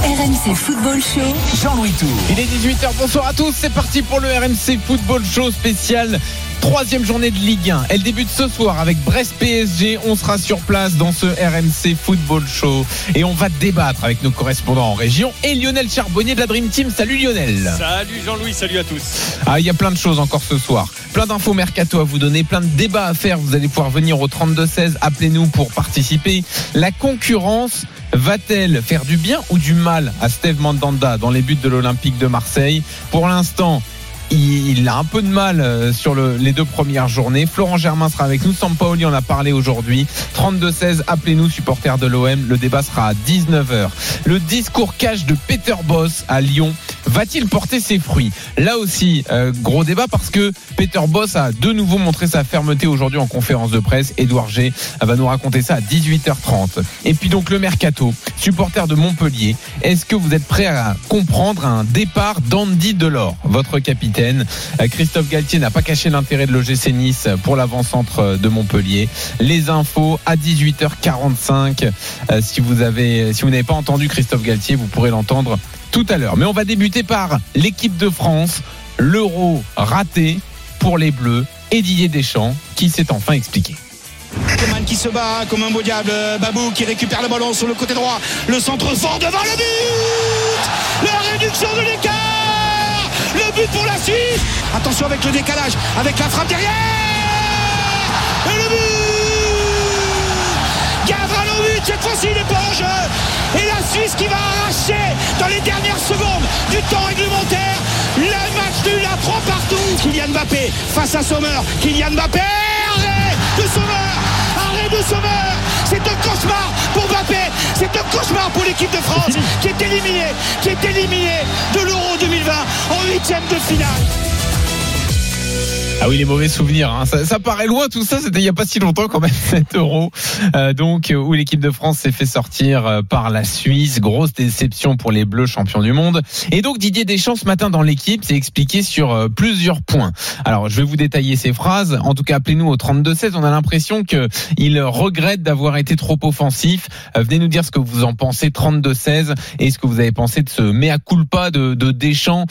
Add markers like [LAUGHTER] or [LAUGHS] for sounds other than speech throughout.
RMC Football Show. Jean-Louis Tour. Il est 18h, bonsoir à tous, c'est parti pour le RMC Football Show spécial. Troisième journée de Ligue 1. Elle débute ce soir avec Brest PSG. On sera sur place dans ce RMC Football Show. Et on va débattre avec nos correspondants en région et Lionel Charbonnier de la Dream Team. Salut Lionel. Salut Jean-Louis, salut à tous. Ah, il y a plein de choses encore ce soir. Plein d'infos mercato à vous donner, plein de débats à faire. Vous allez pouvoir venir au 32-16. Appelez-nous pour participer. La concurrence va-t-elle faire du bien ou du mal à Steve Mandanda dans les buts de l'Olympique de Marseille? Pour l'instant, il, a un peu de mal euh, sur les deux premières journées. Florent Germain sera avec nous. Sampaoli en a parlé aujourd'hui. 32-16, appelez-nous supporters de l'OM. Le débat sera à 19h. Le discours cash de Peter Boss à Lyon va-t-il porter ses fruits? Là aussi, euh, gros débat parce que Peter Boss a de nouveau montré sa fermeté aujourd'hui en conférence de presse. Edouard G va nous raconter ça à 18h30. Et puis donc le mercato, supporter de Montpellier. Est-ce que vous êtes prêt à comprendre un départ d'Andy Delors, votre capitaine? Euh, Christophe Galtier n'a pas caché l'intérêt de l'OGC Nice pour l'avant-centre de Montpellier. Les infos à 18h45. Euh, si vous si vous n'avez pas entendu Christophe Galtier, vous pourrez l'entendre tout à l'heure. Mais on va débuter par l'équipe de France. L'euro raté pour les Bleus et Didier Deschamps qui s'est enfin expliqué. Comme un beau diable. Babou qui récupère le ballon sur le côté droit. Le centre fort devant le but. La réduction de l'écart. But pour la Suisse. Attention avec le décalage, avec la frappe derrière. Et le but Gavranovic, cette fois-ci il n'est pas en jeu. Et la Suisse qui va arracher dans les dernières secondes du temps réglementaire. Le match nul à 3 partout. Kylian Mbappé face à Sommer. Kylian Mbappé, arrêt de Sommer. Arrêt de Sommer. C'est un cauchemar pour Mbappé. C'est un cauchemar pour l'équipe de France qui est éliminée, qui est éliminée de l'Euro 2020 en huitième de finale. Ah oui, les mauvais souvenirs. Hein. Ça, paraît loin tout ça. C'était il n'y a pas si longtemps quand même [LAUGHS] 7 euros. Euh, donc où l'équipe de France s'est fait sortir euh, par la Suisse. Grosse déception pour les Bleus champions du monde. Et donc Didier Deschamps ce matin dans l'équipe s'est expliqué sur euh, plusieurs points. Alors je vais vous détailler ces phrases. En tout cas, appelez-nous au 32-16. On a l'impression que il regrette d'avoir été trop offensif. venez nous dire ce que vous en pensez 32-16 et ce que vous avez pensé de ce mea culpa de, de Deschamps.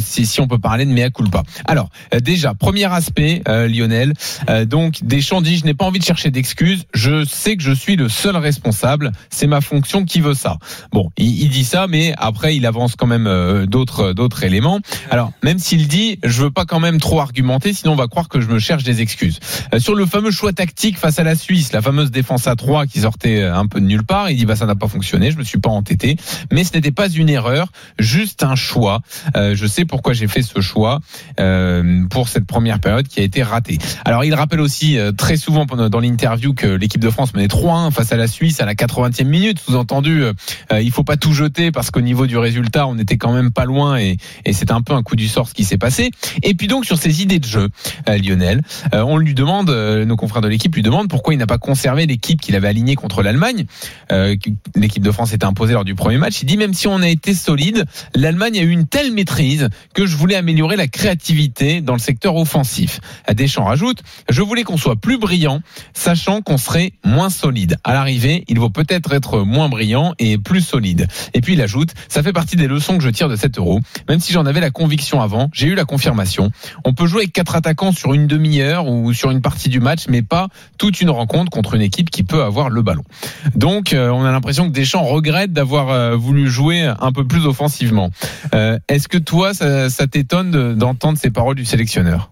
si, si on peut parler de mea culpa. Alors déjà aspect, euh, Lionel. Euh, donc Deschamps dit je n'ai pas envie de chercher d'excuses. Je sais que je suis le seul responsable. C'est ma fonction qui veut ça? Bon, il, dit ça, mais après il avance quand même euh, d'autres d'autres éléments. Alors même s'il dit je veux pas quand même trop argumenter, sinon on va croire que je me cherche des excuses. sur le fameux choix tactique face à la Suisse, la fameuse défense à 3 qui sortait un peu de nulle part, il dit bah ça n'a pas fonctionné, je me suis pas entêté, mais ce n'était pas une erreur, juste un choix. je sais pourquoi j'ai fait ce choix pour cette première première période qui a été ratée. Alors il rappelle aussi euh, très souvent dans l'interview que l'équipe de France menait 3-1 face à la Suisse à la 80e minute. Sous-entendu, euh, euh, il faut pas tout jeter parce qu'au niveau du résultat, on était quand même pas loin et, c'est un peu un coup du sort ce qui s'est passé. Et puis donc sur ses idées de jeu, Lionel, on lui demande, nos confrères de l'équipe lui demandent pourquoi il n'a pas conservé l'équipe qu'il avait alignée contre l'Allemagne. l'équipe de France était imposée lors du premier match. Il dit même si on a été solide, l'Allemagne a eu une telle maîtrise que je voulais améliorer la créativité dans le secteur offensif offensif. Deschamps rajoute, je voulais qu'on soit plus brillant, sachant qu'on serait moins solide. À l'arrivée, il vaut peut-être être moins brillant et plus solide. Et puis il ajoute, ça fait partie des leçons que je tire de 7 euros. Même si j'en avais la conviction avant, j'ai eu la confirmation. On peut jouer avec quatre attaquants sur une demi-heure ou sur une partie du match, mais pas toute une rencontre contre une équipe qui peut avoir le ballon. Donc, euh, on a l'impression que Deschamps regrette d'avoir euh, voulu jouer un peu plus offensivement. Euh, est-ce que toi, ça, ça t'étonne d'entendre ces paroles du sélectionneur?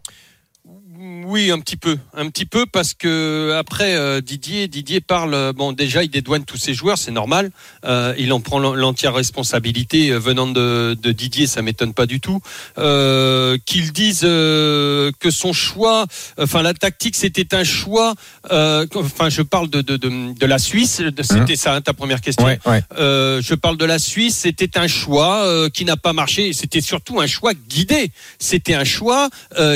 Oui, un petit peu, un petit peu parce que après euh, Didier, Didier parle. euh, Bon, déjà, il dédouane tous ses joueurs, c'est normal. Euh, il en prend l'en- l'entière responsabilité venant de, de Didier, ça m'étonne pas du tout. Euh, Qu'il dise que son choix, enfin la tactique, c'était un choix. Enfin, je parle de de, de, de la Suisse. de- C'était ça hein, ta première question. Ouais, ouais. Je parle de la Suisse. C'était un choix qui n'a pas marché. C'était surtout un choix guidé. C'était un choix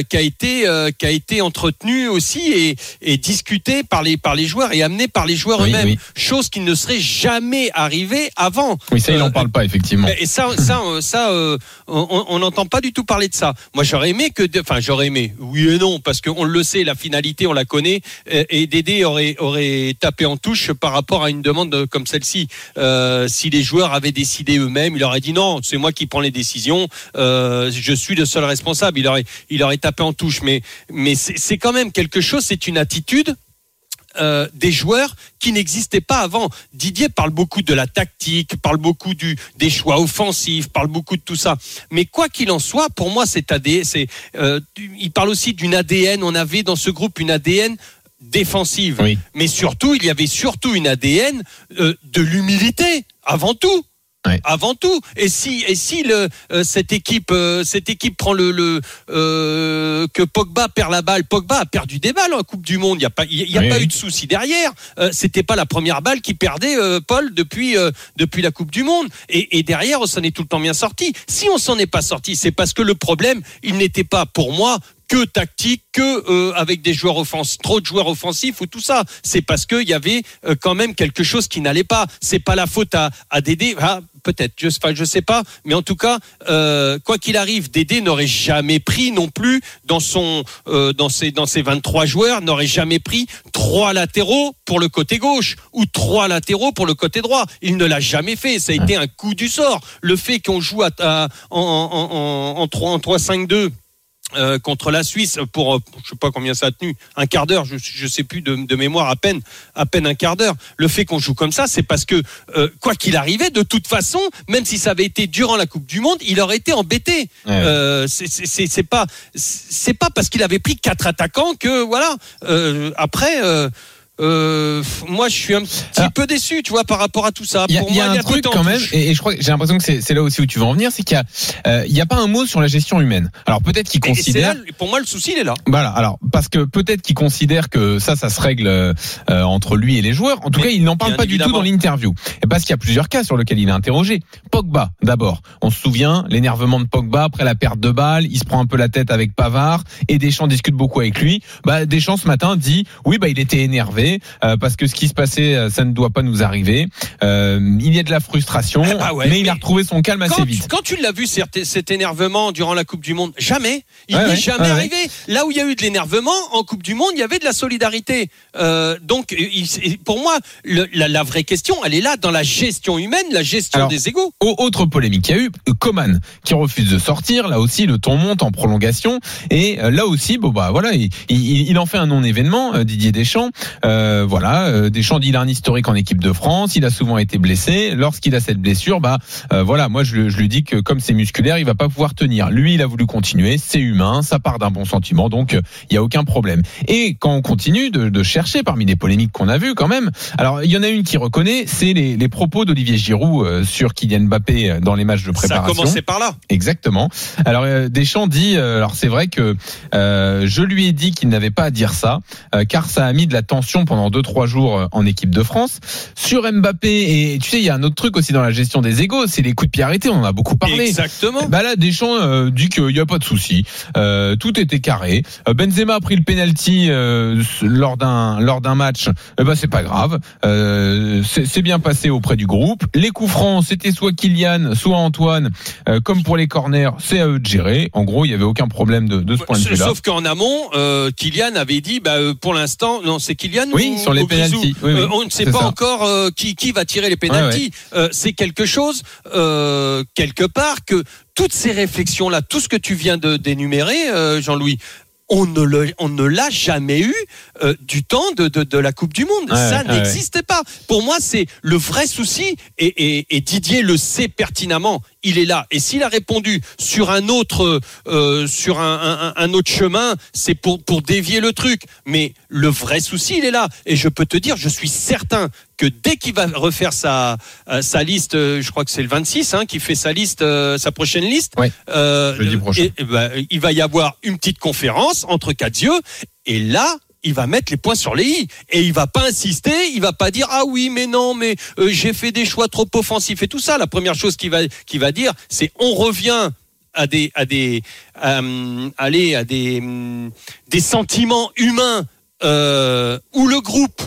qui a été qui a été entretenu aussi et, et discuté par les par les joueurs et amené par les joueurs Oui, eux-mêmes. oui. Chose qui ne serait jamais arrivée avant. Oui, ça, il Euh, n'en parle pas, effectivement. et ça, ça, euh, ça, euh, on n'entend pas du tout parler de ça. Moi, j'aurais aimé que, enfin, j'aurais aimé, oui et non, parce qu'on le sait, la finalité, on la connaît, euh, et Dédé aurait aurait tapé en touche par rapport à une demande comme celle-ci. Euh, si les joueurs avaient décidé eux-mêmes, il aurait dit non, c'est moi qui prends les décisions, euh, je suis le seul responsable. Il aurait, il aurait tapé en touche, mais mais c'est quand même quelque chose, c'est une attitude euh, des joueurs qui n'existaient pas avant. Didier parle beaucoup de la tactique, parle beaucoup du, des choix offensifs, parle beaucoup de tout ça. Mais quoi qu'il en soit, pour moi, c'est ADN. C'est, euh, il parle aussi d'une ADN. On avait dans ce groupe une ADN défensive. Oui. Mais surtout, il y avait surtout une ADN euh, de l'humilité avant tout. Ouais. Avant tout, et si et si le, euh, cette équipe euh, cette équipe prend le, le euh, que Pogba perd la balle, Pogba a perdu des balles en Coupe du Monde. Il y a pas il y a Oui, pas oui. eu de souci derrière. Euh, C'était pas la première balle qui perdait euh, Paul depuis euh, depuis la Coupe du Monde. Et, et derrière, on s'en est tout le temps bien sorti. Si on s'en est pas sorti, c'est parce que le problème, il n'était pas pour moi que tactique, que euh, avec des joueurs offensifs, trop de joueurs offensifs ou tout ça. C'est parce qu'il y avait euh, quand même quelque chose qui n'allait pas. C'est pas la faute à, à Dédé. Ah, peut-être, je, je sais pas, mais en tout cas, euh, quoi qu'il arrive, Dédé n'aurait jamais pris non plus dans son, euh, dans ses, dans ses 23 joueurs, n'aurait jamais pris trois latéraux pour le côté gauche ou trois latéraux pour le côté droit. Il ne l'a jamais fait. Ça a été un coup du sort. Le fait qu'on joue à, à- en, en, en, en 3 en 3-5-2 euh, contre la Suisse pour euh, je sais pas combien ça a tenu un quart d'heure je je sais plus de, de mémoire à peine à peine un quart d'heure le fait qu'on joue comme ça c'est parce que euh, quoi qu'il arrivait de toute façon même si ça avait été durant la Coupe du Monde il aurait été embêté Ouais. c'est- pas c'est pas parce qu'il avait pris quatre attaquants que voilà après euh, moi je suis un petit Alors, peu déçu tu vois par rapport à tout ça Il y a, y a un a truc quand même, et, et je crois que j'ai l'impression que c'est là aussi où tu veux en venir, c'est qu'il y a, euh, y a pas un mot sur la gestion humaine. Alors peut-être qu'il Et- et c'est considère, là, pour moi le souci il est là voilà, alors parce que peut-être qu'il considère que ça, ça se règle euh, entre lui et les joueurs. En tout Mais cas, il n'en parle pas du tout dans l'interview. Et parce qu'il y a plusieurs cas sur lesquels il est interrogé. Pogba, d'abord. On se souvient l'énervement de Pogba après la perte de balle. Il se prend un peu la tête avec Pavard et Deschamps discute beaucoup avec lui. Bah, Deschamps ce matin dit oui, bah il était énervé euh, parce que ce qui se passait, euh, ça ne doit pas nous arriver. Euh, il y a de la frustration, Ah bah ouais, mais il a retrouvé son calme assez quand, vite. quand tu l'as vu cet, énervement durant la Coupe du Monde, jamais. Il Ouais, n'est ouais, jamais arrivé. Là où il y a eu de l'énervement en Coupe du Monde, il y avait de la solidarité. Euh, donc, il- il- pour moi, le- la, la vraie question, elle est là dans la gestion humaine, la gestion Alors, des égaux. Au- Autre polémique qu'il y a eu, Coman qui refuse de sortir. Là aussi, le ton monte en prolongation. Et là aussi, bon bah voilà, il, il- il en fait un non-événement. euh, Didier Deschamps, Euh, voilà, euh, Deschamps dit il a un historique en équipe de France. Il a souvent été blessé. Lorsqu'il a cette blessure, bah euh, voilà, moi je, je lui dis que comme c'est musculaire, il va pas pouvoir tenir. Lui, il a voulu continuer. C'est humain, ça part d'un bon sentiment, donc euh, il y a aucun problème. Et quand on continue de, de chercher parmi les polémiques qu'on a vues quand même, alors il y en a une qui reconnaît, c'est les, les propos d'Olivier Giroud euh, sur Kylian Mbappé euh, dans les matchs de Ça a préparation. commencé par là. Exactement. Alors euh, Deschamps dit, euh, alors c'est vrai que euh, je lui ai dit qu'il n'avait pas à dire ça, euh, car ça a mis de la tension pendant deux trois jours euh, en équipe de France. Sur Mbappé et tu sais il y a un autre truc aussi dans la gestion des égos, c'est les coups de pied arrêtés. On en a beaucoup parlé. Exactement. Bah là, Deschamps euh, dit qu'il n'y a pas de souci, euh, tout était carré. Euh, Benzema a pris le penalty euh, lors d'un lors d'un match. Eh ben c'est pas grave, euh, c'est bien passé auprès du groupe. Les coups francs, c'était soit Kylian, soit Antoine. Euh, comme pour les corners, c'est à eux de gérer. En gros, il y avait aucun problème de, de ce point de vue-là. Sauf qu'en amont, euh, Kylian avait dit, bah, pour l'instant, non, c'est Kylian Oui, sur les Euh, on ne sait pas ça. encore euh, qui, qui va tirer les pénaltys. Euh, c'est quelque chose, quelque part, que toutes ces réflexions-là, tout ce que tu viens de d'énumérer, Jean-Louis, on ne le- on ne l'a jamais eu euh, du temps de, de, de la Coupe du Monde. Ça ouais, n'existait pas. Pour moi, c'est le vrai souci, et, et, et Didier le sait pertinemment. Il est là. Et s'il a répondu sur un autre, euh, sur un, un, un, autre chemin, c'est pour, pour dévier le truc. Mais le vrai souci, il est là. Et je peux te dire, je suis certain que dès qu'il va refaire sa, euh, sa liste, euh, je crois que c'est le 26 hein, qui fait sa liste, euh, sa prochaine liste, Ouais, euh, et- et ben, il va y avoir une petite conférence entre quatre yeux. Et là, il va mettre les points sur les i et il va pas insister, il va pas dire ah oui mais non mais euh, j'ai fait des choix trop offensifs et tout ça. La première chose qu'il va qu'il va dire c'est on revient à des à des euh, à des hum, des sentiments humains euh, où le groupe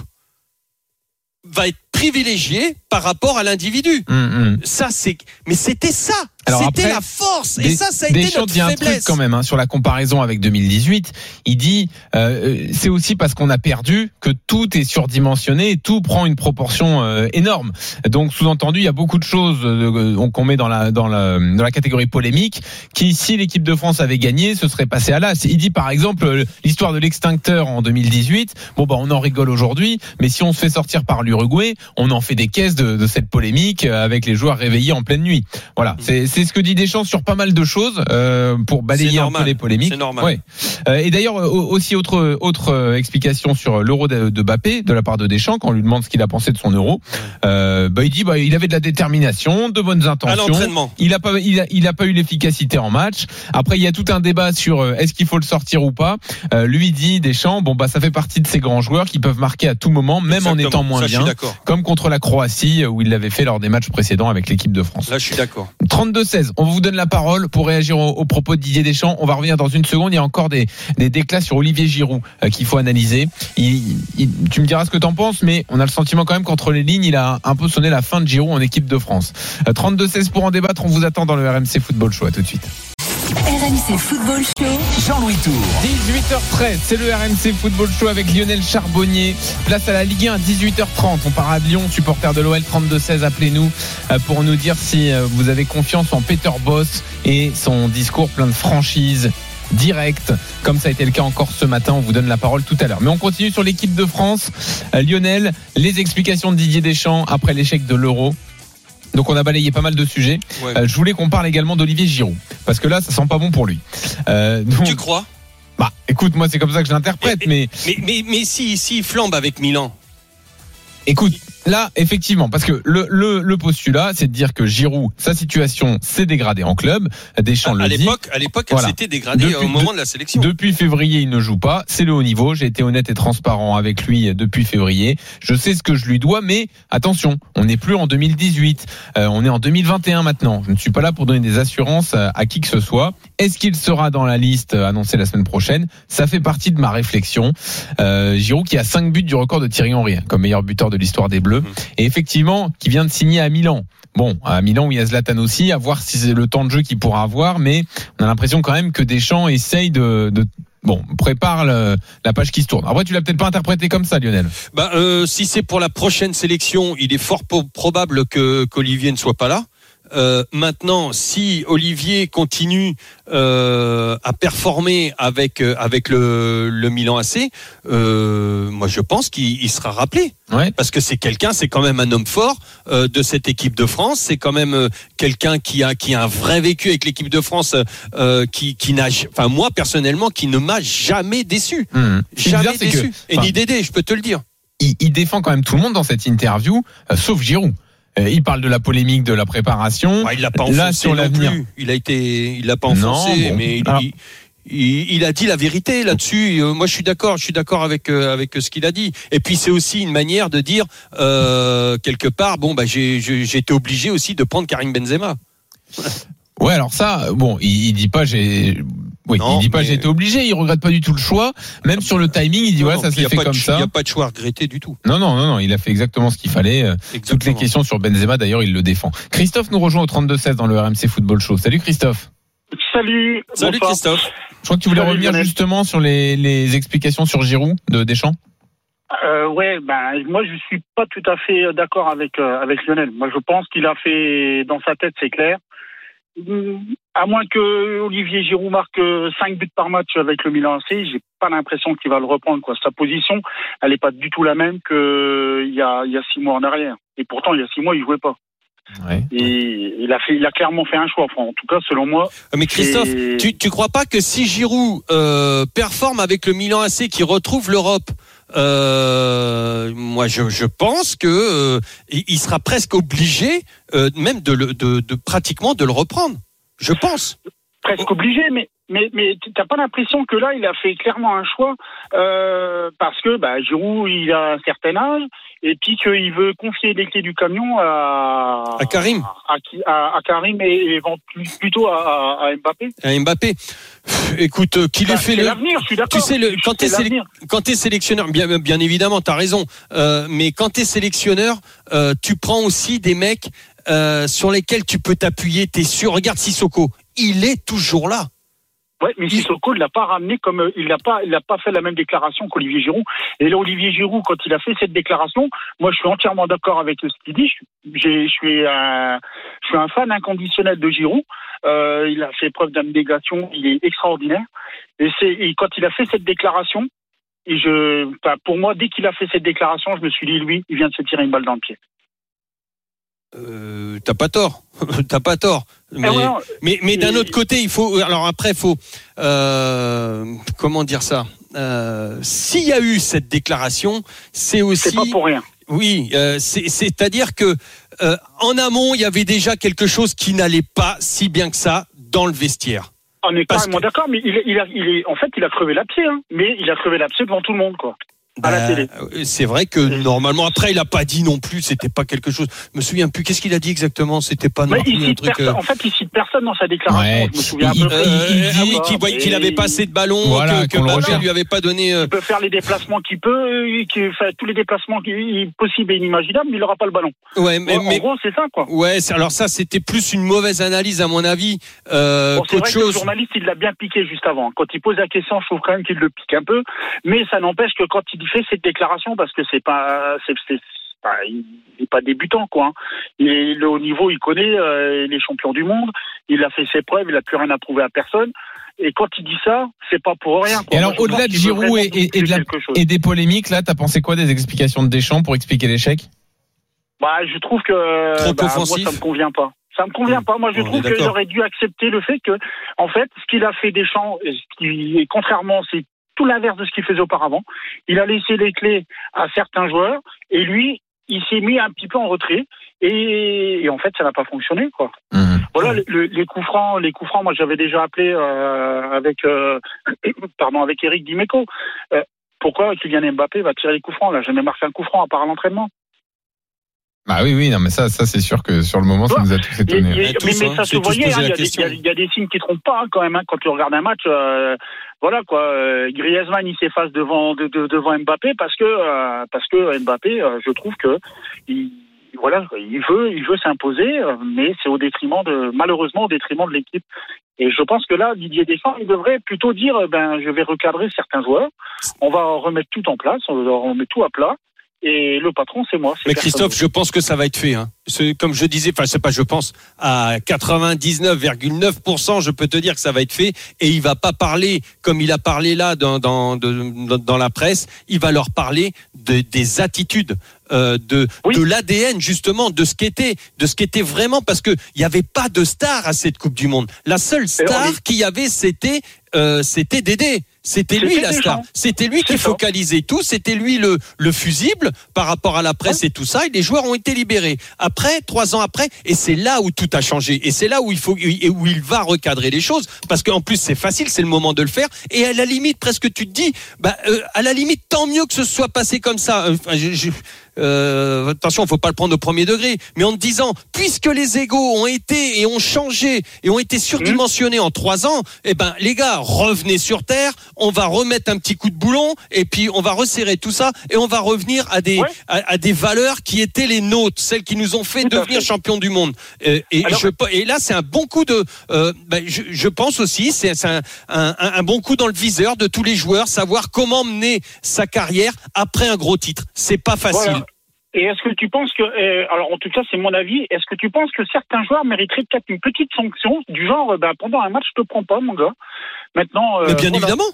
va être privilégié par rapport à l'individu. Hum, hum. Ça c'est mais c'était ça. C'était la force et ça ça a été Deschamps notre dit un faiblesse. truc quand même hein, sur la comparaison avec 2018. Il dit euh, c'est aussi parce qu'on a perdu que tout est surdimensionné et tout prend une proportion euh, énorme. Donc sous-entendu, il y a beaucoup de choses euh, qu'on met dans la dans la dans la catégorie polémique qui si l'équipe de France avait gagné, ce serait passé à l'as. Il dit par exemple euh, l'histoire de l'extincteur en 2018. Bon bah on en rigole aujourd'hui, mais si on se fait sortir par l'Uruguay, on en fait des caisses de, de cette polémique euh, avec les joueurs réveillés en pleine nuit. Voilà, c'est c'est ce que dit Deschamps sur pas mal de choses euh, pour balayer un peu les polémiques. C'est normal. Ouais. Euh, et d'ailleurs aussi autre autre explication sur l'euro de, de Bappé de la part de Deschamps quand on lui demande ce qu'il a pensé de son euro. Euh, bah il dit bah il avait de la détermination, de bonnes À intentions. l'entraînement. Il a pas, il a, il a pas eu l'efficacité en match. Après, il y a tout un débat sur est-ce qu'il faut le sortir ou pas. Lui dit Deschamps, bon bah ça fait partie de ces grands joueurs qui peuvent marquer à tout moment, même en étant moins Ça, bien, comme contre la Croatie euh, où il l'avait fait lors des matchs précédents avec l'équipe de France. Là, je suis d'accord. 32-16. On vous donne la parole pour réagir aux, aux propos de Didier Deschamps. On va revenir dans une seconde. Il y a encore des, des déclats sur Olivier Giroud euh, qu'il faut analyser. Il- il- tu me diras ce que t'en penses, mais on a le sentiment quand même qu'entre les lignes, il a un peu sonné la fin de Giroud en équipe de France. Euh, 32-16 pour en débattre. On vous attend dans le RMC Football Show. À tout de suite. RMC Football Show. Jean-Louis Tour. 18h13, c'est le RMC Football Show avec Lionel Charbonnier. Place à la Ligue 1 à 18h30. On part à Lyon, supporter de l'OL 32-16. Appelez-nous euh, pour nous dire si euh, vous avez confiance en Peter Boss et son discours plein de franchise direct, comme ça a été le cas encore ce matin. On vous donne la parole tout à l'heure. Mais on continue sur l'équipe de France. Euh, Lionel, les explications de Didier Deschamps après l'échec de l'Euro. Donc on a balayé pas mal de sujets. Ouais. Euh, je voulais qu'on parle également d'Olivier Giroud, parce que là, ça sent pas bon pour lui. Euh, donc- Tu crois? Bah, écoute, moi c'est comme ça que je l'interprète, Et- mais Mais, mais, mais si, si il flambe avec Milan, écoute, là, effectivement, parce que le, le, le postulat, c'est de dire que Giroud, sa situation s'est dégradée en club. Deschamps le à l'époque, à l'époque, Voilà. elle s'était dégradée Depuis- au moment de la sélection. Depuis février, il ne joue pas. C'est le haut niveau. J'ai été honnête et transparent avec lui depuis février. Je sais ce que je lui dois, mais attention, on n'est plus en 2018. Euh, on est en 2021 maintenant. Je ne suis pas là pour donner des assurances à, qui que ce soit. Est-ce qu'il sera dans la liste annoncée la semaine prochaine? Ça fait partie de ma réflexion. Euh, Giroud qui a 5 buts du record de Thierry Henry hein, comme meilleur buteur de l'histoire des Bleus. Mhm. Et effectivement, qui vient de signer à Milan. Bon, à Milan où il y a Zlatan aussi, à voir si c'est le temps de jeu qu'il pourra avoir, mais on a l'impression quand même que Deschamps essaye de, de bon prépare le- la page qui se tourne. Après, tu l'as peut-être pas interprété comme ça, Lionel. Bah, euh, si c'est pour la prochaine sélection, il est fort probable que qu'Olivier ne soit pas là. Euh, maintenant, si Olivier continue euh, à performer avec euh, avec le, le Milan AC, euh, moi je pense qu'il il sera rappelé Ouais. parce que c'est quelqu'un, c'est quand même un homme fort euh, de cette équipe de France. C'est quand même euh, quelqu'un qui a qui a un vrai vécu avec l'équipe de France, euh, qui qui n'a, enfin moi personnellement, qui ne m'a jamais déçu, Mmh. Jamais bizarre, c'est que, déçu. Et ni Dédé, je peux te le dire. il, il défend quand même tout le monde dans cette interview, euh, sauf Giroud. Euh, il parle de la polémique de la préparation. Ouais, il l'a pas Là, enfoncé sur non l'avenir. Il a été, il l'a pas Non, enfoncé, bon. mais il, Alors- il, il- il a dit la vérité là-dessus. Euh, Moi, je suis d'accord. Je suis d'accord avec euh, avec ce qu'il a dit. Et puis, c'est aussi une manière de dire euh, quelque part. Bon, bah, j'ai été obligé aussi de prendre Karim Benzema. Ouais, alors ça, bon, il, il dit pas j'ai, oui, Non, il dit pas mais- j'ai été obligé. Il regrette pas du tout le choix. Même sur le timing, il dit Non, ouais, ça s'est fait comme ça. Il n'y a pas de choix à regretter du tout. Non, non, non, non, il a fait exactement ce qu'il fallait. Euh, Toutes les questions sur Benzema, d'ailleurs, il le défend. Christophe nous rejoint au 32-16 dans le RMC Football Show. Salut Christophe. Salut. Salut bonsoir. Christophe. Je crois que tu voulais Salut, revenir Lionel. justement sur les, les explications sur Giroud de Deschamps. Euh, ouais, ben moi je suis pas tout à fait d'accord avec euh, avec Lionel. Moi je pense qu'il a fait dans sa tête, c'est clair. À moins que Olivier Giroud marque 5 buts par match avec le Milan AC, j'ai pas l'impression qu'il va le reprendre. Quoi. Sa position, elle est pas du tout la même que il y a il y a six mois en arrière. Et pourtant il y a six mois il jouait pas. Ouais. Et il a fait, il a clairement fait un choix. Enfin, en tout cas, selon moi. Mais Christophe, Et- tu, tu crois pas que si Giroud euh, performe avec le Milan AC, qui retrouve l'Europe, euh, moi je, je pense que euh, il il sera presque obligé, euh, même de, le, de, de pratiquement de le reprendre. Je pense. presque obligé, mais mais mais t'as pas l'impression que là il a fait clairement un choix euh, parce que bah, Giroud il a un certain âge et puis qu'il veut confier les clés du camion à À Karim. à, à- à Karim et, et plutôt à, Mbappé. À Mbappé. Écoute, euh, qu'il ait Bah, fait le. l'avenir, je suis d'accord. Tu sais, le- quand t'es t'es sélectionneur, bien, bien évidemment, t'as raison. Euh, mais quand t'es sélectionneur, euh, tu prends aussi des mecs euh, sur lesquels tu peux t'appuyer. T'es sûr. Regarde Sissoko, il est toujours là. Ouais, mais Sissoko ne l'a pas ramené comme euh, il n'a pas, il n'a pas fait la même déclaration qu'Olivier Giroud. Et là, Olivier Giroud, quand il a fait cette déclaration, moi, je suis entièrement d'accord avec ce qu'il dit. Je, suis un, je suis un fan inconditionnel de Giroud. Euh, il a fait preuve d'abnégation, il est extraordinaire. Et c'est, et quand il a fait cette déclaration, et je, pour moi, dès qu'il a fait cette déclaration, je me suis dit, lui, il vient de se tirer une balle dans le pied. Euh, t'as pas tort. [LAUGHS] t'as pas tort. Mais, non, mais, mais d'un autre côté, il faut. Alors après, il faut. euh, comment dire ça? Euh, S'il y a eu cette déclaration, c'est aussi. c'est pas pour rien. Oui, euh, c'est- c'est-à-dire que euh, en amont, il y avait déjà quelque chose qui n'allait pas si bien que ça dans le vestiaire. On est carrément que- d'accord, mais il, il, a, il est, en fait, il a crevé l'abcès, hein. Mais il a crevé l'abcès devant tout le monde, quoi. À la Bah, télé. euh, C'est vrai que normalement, après, il a pas dit non plus. C'était pas quelque chose. Je me souviens plus. Qu'est-ce qu'il a dit exactement? C'était pas non plus un truc. personne- euh, en fait, il cite personne dans sa déclaration. Ouais. Je me souviens Il- un peu. euh, il ah dit- qu'il voyait qu'il avait pas assez de ballons, Voilà, que, que recherche. lui avait pas donné. euh, Il peut faire les déplacements qu'il peut, qu'il fait tous les déplacements possibles et inimaginables, mais il n'aura pas le ballon. Ouais, mais, en mais- gros, c'est ça, quoi. ouais. Alors ça, c'était plus une mauvaise analyse à mon avis euh, Bon, qu'autre vrai que le chose. journaliste, il l'a bien piqué juste avant. Quand il pose la question, je trouve quand même qu'il le pique un peu. Mais ça n'empêche que quand il fait cette déclaration, parce que c'est pas, c'est, c'est- enfin, il n'est pas débutant, quoi. hein. Il est le haut niveau, il connaît, euh, il est champion du monde, il a fait ses preuves, il a plus rien à prouver à personne. Et quand il dit ça, c'est pas pour rien. quoi. Et alors, au-delà de Giroud et- et- et de la- quelque chose. Et des polémiques, là, t'as pensé quoi des explications de Deschamps pour expliquer l'échec? Bah, je trouve que Trop bah, offensif. moi ça me convient pas. Ça me convient pas. Moi, je On trouve qu'il aurait dû accepter le fait que, en fait, ce qu'il a fait Deschamps, et ce qui est contrairement, c'est tout l'inverse de ce qu'il faisait auparavant. Il a laissé les clés à certains joueurs et lui, il s'est mis un petit peu en retrait et, et en fait, ça n'a pas fonctionné, quoi. Mhm. Voilà, le- le- les coups francs, les coups francs. Moi, j'avais déjà appelé euh, avec, euh, [COUGHS] pardon, avec Eric Dimeco. Euh, pourquoi Kylian Mbappé va tirer les coups francs? Là, jamais marqué un coup franc à part l'entraînement. Bah oui, oui, non, mais ça, ça c'est sûr que sur le moment, ça nous a tous Il y a- étonnés. tous, mais, mais hein, ça se voyait, hein, il y, a des- y y a signes qui trompent pas hein, quand même hein, quand tu regardes un match. euh, voilà quoi, euh, Griezmann il s'efface devant de- de- devant Mbappé parce que euh, parce que Mbappé, euh, je trouve que il, voilà, il veut il veut s'imposer, mais c'est au détriment de malheureusement au détriment de l'équipe. Et je pense que là, Didier Deschamps, il devrait plutôt dire, ben, je vais recadrer certains joueurs, on va remettre tout en place, on va remettre tout à plat, et le patron, c'est moi. Mais Christophe, je pense que ça va être fait. Hein. Comme je disais, enfin, c'est pas je pense, à 99,9%, je peux te dire que ça va être fait. Et il va pas parler comme il a parlé là dans, dans, de- dans, dans la presse. Il va leur parler de, des attitudes, euh, de, Oui. de l'ADN justement, de ce qu'était, de ce qu'était vraiment, parce que il y avait pas de star à cette Coupe du Monde. La seule star qu'il y avait, c'était, euh, c'était Dédé. C'était lui la star. C'était lui qui focalisait tout. C'était lui le, le fusible par rapport à la presse et tout ça. Et les joueurs ont été libérés. Après, trois ans après, et c'est là où tout a changé. Et c'est là où il faut, et où il va recadrer les choses. Parce qu'en plus, c'est facile, c'est le moment de le faire. Et à la limite, presque tu te dis, bah, euh, à la limite, tant mieux que ce soit passé comme ça. Euh, Enfin, je- je- euh, attention, faut pas le prendre au premier degré, mais en te disant, puisque les égaux ont été et ont changé et ont été surdimensionnés en trois ans, eh ben les gars, revenez sur terre, on va remettre un petit coup de boulon et puis on va resserrer tout ça et on va revenir à des Ouais. à, à des valeurs qui étaient les nôtres, celles qui nous ont fait Tout devenir fait. champions du monde. Et, Alors- je, et là, c'est un bon coup de. euh, ben, je, je pense aussi, c'est c'est un, un, un bon coup dans le viseur de tous les joueurs, savoir comment mener sa carrière après un gros titre. C'est pas facile. Voilà. Et est-ce que tu penses que, euh, alors en tout cas c'est mon avis, est-ce que tu penses que certains joueurs mériteraient peut-être une petite sanction du genre, euh, ben, pendant un match je te prends pas mon gars. Maintenant, euh, Mais bien voilà. évidemment,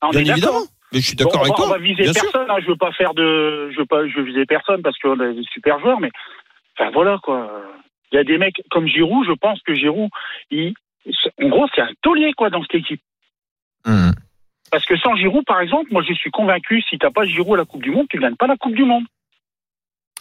Ah, bien évidemment. Mais je suis d'accord avec va, on toi. va viser bien personne. hein, je veux pas faire de, je veux pas, je veux viser personne parce qu'on a des super joueurs, mais enfin voilà quoi. Il y a des mecs comme Giroud, je pense que Giroud, il, en gros, c'est un taulier quoi dans cette équipe. Hum. Parce que sans Giroud, par exemple, moi je suis convaincu, si t'as pas Giroud à la Coupe du Monde, tu gagnes pas la Coupe du Monde.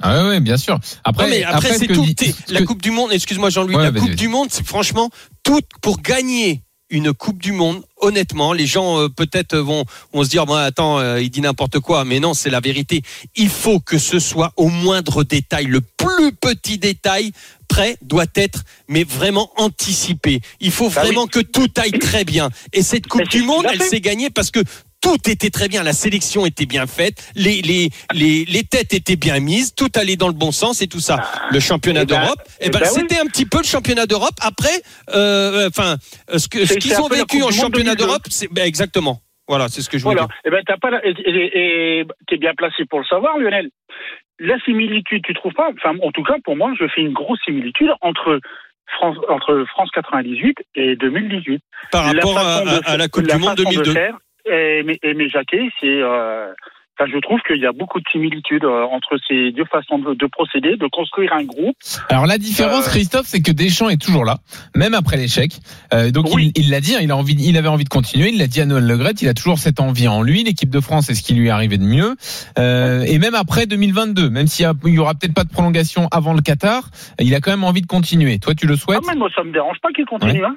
Ah ouais, ouais, bien sûr. Après, Non, mais après, ce c'est tout. dit- t'es- ce La que- Coupe du Monde, excuse-moi Jean-Louis, Ouais, la Coupe du Monde, c'est franchement tout pour gagner une Coupe du Monde. Honnêtement, les gens euh, peut-être vont, vont se dire, moi, attends, euh, il dit n'importe quoi, mais non, c'est la vérité. Il faut que ce soit au moindre détail, le plus petit détail prêt doit être, mais vraiment anticipé. Il faut Bah vraiment que tout aille très bien. Et cette Coupe du Monde, elle s'est gagnée parce que tout était très bien, la sélection était bien faite, les, les, les, les têtes étaient bien mises, tout allait dans le bon sens et tout ça. Le championnat Eh ben, d'Europe, eh eh ben, ben oui. c'était un petit peu le championnat d'Europe. Après, euh, enfin, euh, ce ce qu'ils un ont vécu en championnat 2002. d'Europe, c'est ben, exactement. Voilà, c'est ce que je voulais Voilà. dire. Et ben t'as pas la... et et- et t'es bien placé pour le savoir, Lionel. La similitude, tu trouves pas? Enfin, en tout cas, pour moi, je fais une grosse similitude entre France, entre France 98 et 2018. Par rapport à, de- à- la Coupe la du Monde façon de 2002. faire, et, mes- et mes jaquets, c'est. euh, enfin, je trouve qu'il y a beaucoup de similitudes euh, entre ces deux façons de, de procéder, de construire un groupe. Alors la différence, Euh, Christophe, c'est que Deschamps est toujours là, même après l'échec. Euh, donc Oui. il l'a dit, hein, il a envie, il avait envie de continuer. Il l'a dit à Noël Le Graët, il a toujours cette envie en lui. L'équipe de France, c'est ce qui lui est arrivé de mieux. Euh, et même après 2022, même s'il y aura peut-être pas de prolongation avant le Qatar, il a quand même envie de continuer. Toi, tu le souhaites? Ah, mais moi, ça me dérange pas qu'il continue. Hein.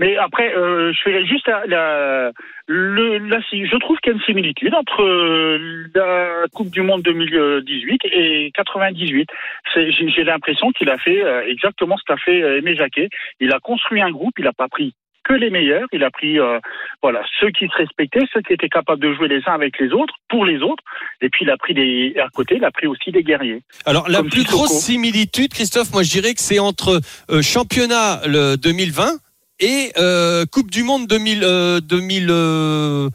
Mais après, euh, je fais juste la, la, le, la- je trouve qu'il y a une similitude entre euh, la Coupe du Monde 2018 et 98. C'est- J'ai l'impression qu'il a fait euh, exactement ce qu'a fait euh, Aimé Jacquet. Il a construit un groupe, il n'a pas pris que les meilleurs, il a pris euh, voilà ceux qui se respectaient, ceux qui étaient capables de jouer les uns avec les autres, pour les autres, et puis il a pris des à côté, il a pris aussi des guerriers. Alors la plus Sissoko. grosse similitude, Christophe, moi je dirais que c'est entre euh, championnat le 2020 et euh, Coupe du Monde 2000, euh, 2000 euh,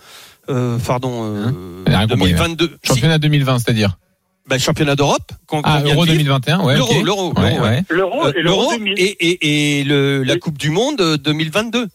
pardon, euh, J'ai rien compris, 2022. Si, Championnat 2020, c'est-à-dire bah, championnat d'Europe. Ah, Euro de vivre. 2021, ouais. L'Euro, l'Euro, Ouais, l'Euro, ouais. ouais. L'euro et l'euro L'Euro 2000. et, et, et le, la. Coupe du Monde euh, 2022.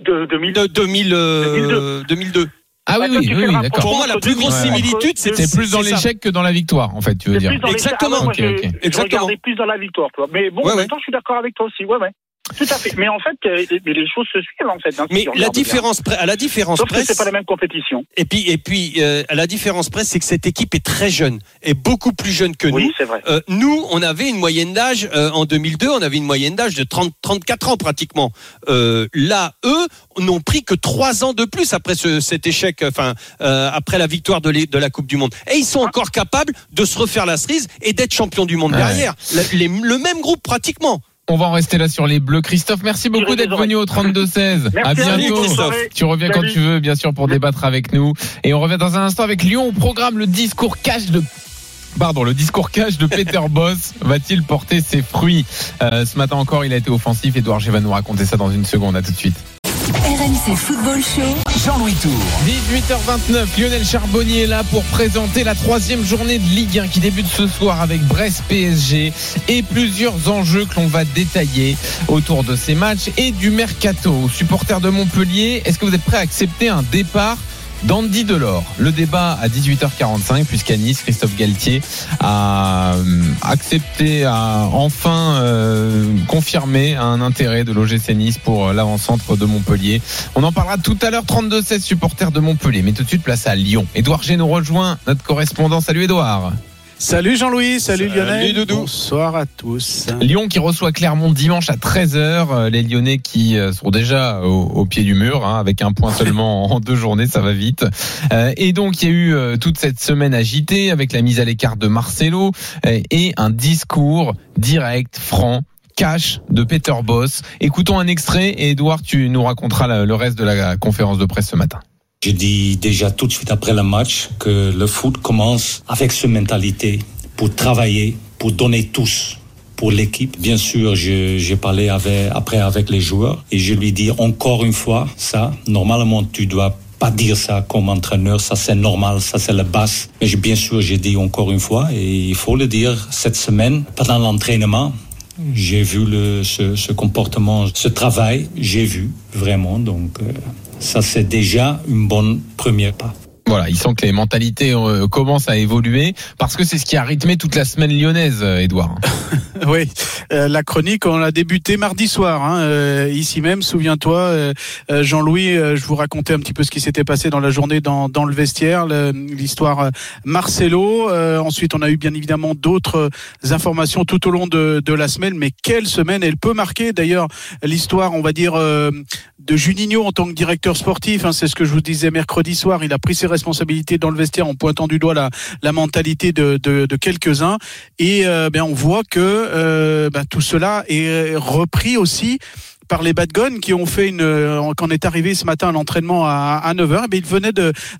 De, 2000. De, 2000, euh, 2002. Ah oui, Bah, oui, oui, oui. Pour moi, la plus grosse similitude, c'est C'est plus dans l'échec que dans la victoire, en fait, tu veux C'est dire. plus dans les- Exactement. Ah ouais, moi, je Exactement. plus dans la victoire, toi. Mais bon, Ouais, en même ouais. temps, je suis d'accord avec toi aussi. Ouais, ouais. Tout à fait. Mais en fait, euh, mais les choses se suivent, en fait. hein, Mais la différence, près- à la différence Sauf près, c'est pas la même compétition. et puis, et puis euh, à la différence près, c'est que cette équipe est très jeune, est beaucoup plus jeune que nous. Oui, c'est vrai. Euh, nous, on avait une moyenne d'âge euh, en 2002, on avait une moyenne d'âge de 30, 34 ans pratiquement. Euh, là, eux n'ont pris que trois ans de plus après ce, cet échec, enfin euh, après la victoire de, les- de la Coupe du Monde. Et ils sont encore capables de se refaire la cerise et d'être champions du monde Ouais. derrière. Les- le même groupe pratiquement. On va en rester là sur les bleus. Christophe, merci beaucoup d'être venu au 32-16. [LAUGHS] Merci À bientôt. Tu reviens quand tu veux, bien sûr, pour débattre avec nous. Et on revient dans un instant avec Lyon. au programme le discours cash de Pardon, le discours cash de Peter [LAUGHS] Boss va-t-il porter ses fruits? Euh, Ce matin encore, il a été offensif. Edouard G va nous raconter ça dans une seconde. À tout de suite. RMC Football Show. Jean-Louis Tour. 18h29, Lionel Charbonnier est là pour présenter la troisième journée de Ligue 1 qui débute ce soir avec Brest PSG et plusieurs enjeux que l'on va détailler autour de ces matchs et du mercato. Supporters de Montpellier, est-ce que vous êtes prêts à accepter un départ d'Andy Delors Le débat à 18h45 puisqu'à Nice, Christophe Galtier a euh, accepté, a enfin euh, confirmé un intérêt de l'OGC Nice pour euh, l'avant-centre de Montpellier. On en parlera tout à l'heure, 32-16 supporters de Montpellier. Mais tout de suite, place à Lyon. Édouard G nous rejoint, notre correspondant. Salut Édouard. Salut Jean-Louis, salut, Salut Lionel. Doudou. Bonsoir à tous. Lyon qui reçoit Clermont dimanche à 13h. Euh, Les Lyonnais qui euh, sont déjà au, au pied du mur, hein, avec un point seulement en deux journées, ça va vite. Euh, et donc il y a eu euh, toute cette semaine agitée avec la mise à l'écart de Marcelo euh, et un discours direct, franc. Cash de Peter Boss. Écoutons un extrait et Edouard, tu nous raconteras le reste de la conférence de presse ce matin. J'ai dit déjà tout de suite après le match que le foot commence avec cette mentalité pour travailler, pour donner tous pour l'équipe. Bien sûr, j'ai parlé avec, après avec les joueurs et je lui dis encore une fois ça. Normalement, tu dois pas dire ça comme entraîneur, ça c'est normal, ça c'est la base. Mais bien sûr, j'ai dit encore une fois et il faut le dire cette semaine pendant l'entraînement. J'ai vu le, ce, ce comportement, ce travail, j'ai vu vraiment. Donc, euh, ça, c'est déjà une bonne première pas. Voilà, il sent que les mentalités euh, commencent à évoluer parce que c'est ce qui a rythmé toute la semaine lyonnaise, Edouard. [LAUGHS] oui, euh, la chronique, on l'a débuté mardi soir, hein, euh, ici même. Souviens-toi, euh, euh, Jean-Louis, euh, je vous racontais un petit peu ce qui s'était passé dans la journée dans, dans le vestiaire, l'histoire euh, Marcelo. Euh, ensuite, on a eu bien évidemment d'autres euh, informations tout au long de, de la semaine. Mais quelle semaine Elle peut marquer d'ailleurs l'histoire, on va dire, euh, de Juninho en tant que directeur sportif. hein, C'est ce que je vous disais mercredi soir. Il a pris ses dans le vestiaire en pointant du doigt la, mentalité de quelques-uns. Et euh, ben, on voit que euh, ben, tout cela est repris aussi par les Bad Guns qui ont fait une euh, quand on est arrivé ce matin à l'entraînement à, à 9h, ils venaient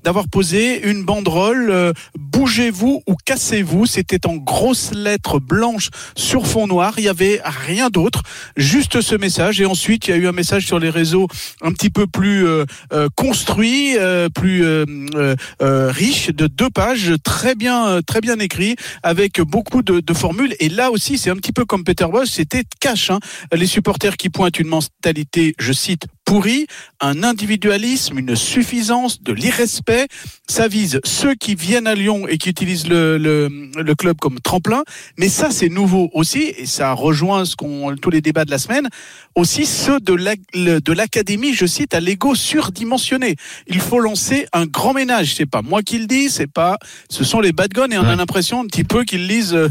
d'avoir posé une banderole euh, bougez-vous ou cassez-vous, c'était en grosses lettres blanches sur fond noir, il y avait rien d'autre, juste ce message. Et ensuite il y a eu un message sur les réseaux un petit peu plus euh, euh, construit, euh, plus euh, riche de deux pages, très bien très bien écrit avec beaucoup de, de formules. Et là aussi c'est un petit peu comme Peter Bosch, c'était cash hein, les supporters qui pointent une mentalité, je cite, pourrie, un individualisme, une suffisance, de l'irrespect. Ça vise ceux qui viennent à Lyon et qui utilisent le, le, le club comme tremplin. Mais ça, c'est nouveau aussi, et ça rejoint ce qu'on, tous les débats de la semaine, aussi ceux de la- le- de l'académie, je cite, à l'ego surdimensionné. Il faut lancer un grand ménage. C'est pas moi qui le dis, c'est pas, ce sont les bad guns et on a l'impression un petit peu qu'ils lisent euh,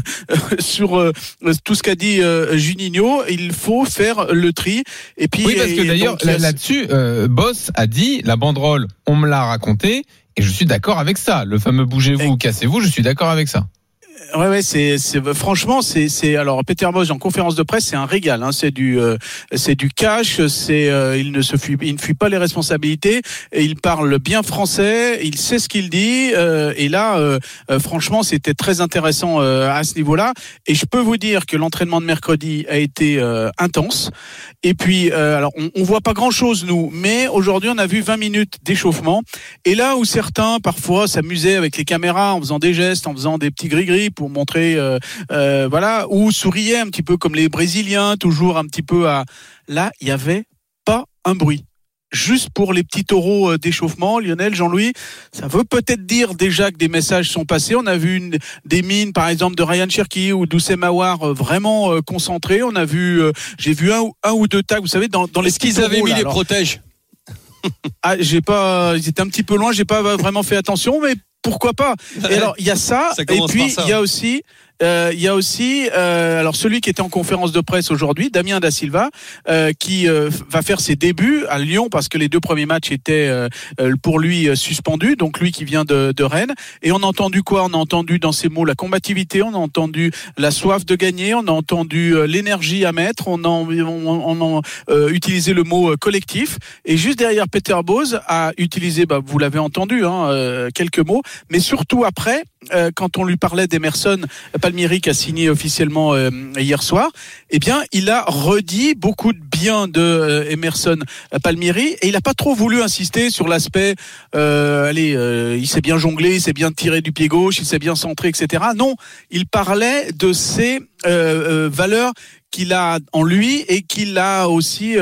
sur euh, tout ce qu'a dit euh, Juninho. Il faut faire le tri. Et puis, Oui, parce que d'ailleurs, là-dessus, euh, Boss a dit la banderole, on me l'a raconté, et je suis d'accord avec ça. Le fameux bougez-vous ou cassez-vous, je suis d'accord avec ça. Ouais, ouais, c'est, c'est franchement, c'est, c'est alors Peter Bosch en conférence de presse, c'est un régal. Hein, c'est du, euh, c'est du cash. C'est, euh, il ne se fuit, il ne fuit pas les responsabilités. Il parle bien français. Il sait ce qu'il dit. euh, et là, euh, euh, franchement, c'était très intéressant euh, à ce niveau-là. Et je peux vous dire que l'entraînement de mercredi a été intense. Et puis, alors, on, on voit pas grand-chose nous, mais aujourd'hui, on a vu 20 minutes d'échauffement. Et là où certains parfois s'amusaient avec les caméras en faisant des gestes, en faisant des petits gris-gris pour montrer, euh, euh, voilà, ou souriaient un petit peu comme les Brésiliens, toujours un petit peu à. Là, il y avait pas un bruit. Juste pour les petits taureaux euh, d'échauffement, Lionel, Jean-Louis, ça veut peut-être dire déjà que des messages sont passés. On a vu une, des mines, par exemple, de Ryan Cherky ou d'Oussem Mawar euh, vraiment euh, concentrés. On a vu, euh, j'ai vu un, ou- un ou deux tags, vous savez, dans, dans les qu'ils petits avaient mis là. les Alors, protèges? Ah, j'ai pas, ils étaient un petit peu loin, j'ai pas vraiment fait attention, mais pourquoi pas? Et alors, il y a ça, Ça et puis il y a aussi, euh, il y a aussi, euh, alors celui qui était en conférence de presse aujourd'hui, Damien da Silva, euh, qui euh, va faire ses débuts à Lyon parce que les deux premiers matchs étaient euh, euh, pour lui suspendus, donc lui qui vient de, de Rennes. Et on a entendu quoi? On a entendu dans ces mots la combativité, on a entendu la soif de gagner, on a entendu l'énergie à mettre, on a, on, on a utilisé le mot collectif. Et juste derrière, Peter Bose a utilisé, bah, vous l'avez entendu, hein, quelques mots, mais surtout après, quand on lui parlait d'Emerson Palmieri qui a signé officiellement euh, hier soir, eh bien, il a redit beaucoup de bien de euh, Emerson Palmieri et il n'a pas trop voulu insister sur l'aspect, euh, allez, il sait bien jongler, il sait bien tirer du pied gauche, il sait bien centrer, etc. Non, il parlait de ses valeurs qu'il a en lui et qu'il a aussi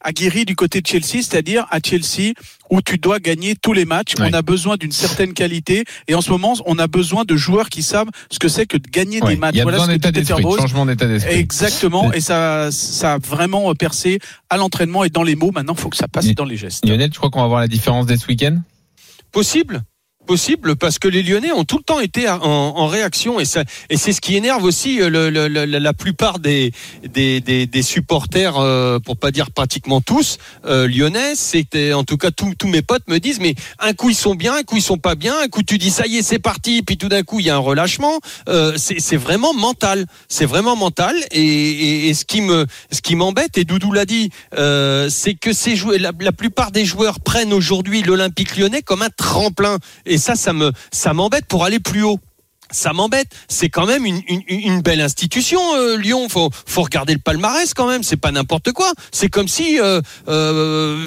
aguerri du côté de Chelsea, c'est-à-dire à Chelsea où tu dois gagner tous les matchs. Ouais. On a besoin d'une certaine qualité et en ce moment, on a besoin de joueurs qui savent ce que c'est que de gagner Ouais, des matchs. il y a Voilà besoin ce que d'état d'esprit, changement d'état d'esprit. Exactement, et ça, ça a vraiment percé à l'entraînement et dans les mots. Maintenant, il faut que ça passe dans les gestes. Lionel, tu crois qu'on va voir la différence dès ce week-end? Possible possible parce que les Lyonnais ont tout le temps été en, réaction et ça et c'est ce qui énerve aussi euh, la plupart des des, supporters euh, pour pas dire pratiquement tous euh, lyonnais. Que, en tout cas tous mes potes me disent mais un coup ils sont bien un coup ils sont pas bien un coup tu dis ça y est c'est parti puis tout d'un coup il y a un relâchement. Euh, c'est vraiment mental. C'est vraiment mental et, et, ce qui me ce qui m'embête et Doudou l'a dit euh, c'est que ces joueurs la, plupart des joueurs prennent aujourd'hui l'Olympique lyonnais comme un tremplin ça, ça me, ça m'embête pour aller plus haut. Ça m'embête. C'est quand même une, belle institution, euh, Lyon. Faut, faut regarder le palmarès quand même. C'est pas n'importe quoi. C'est comme si, euh, euh,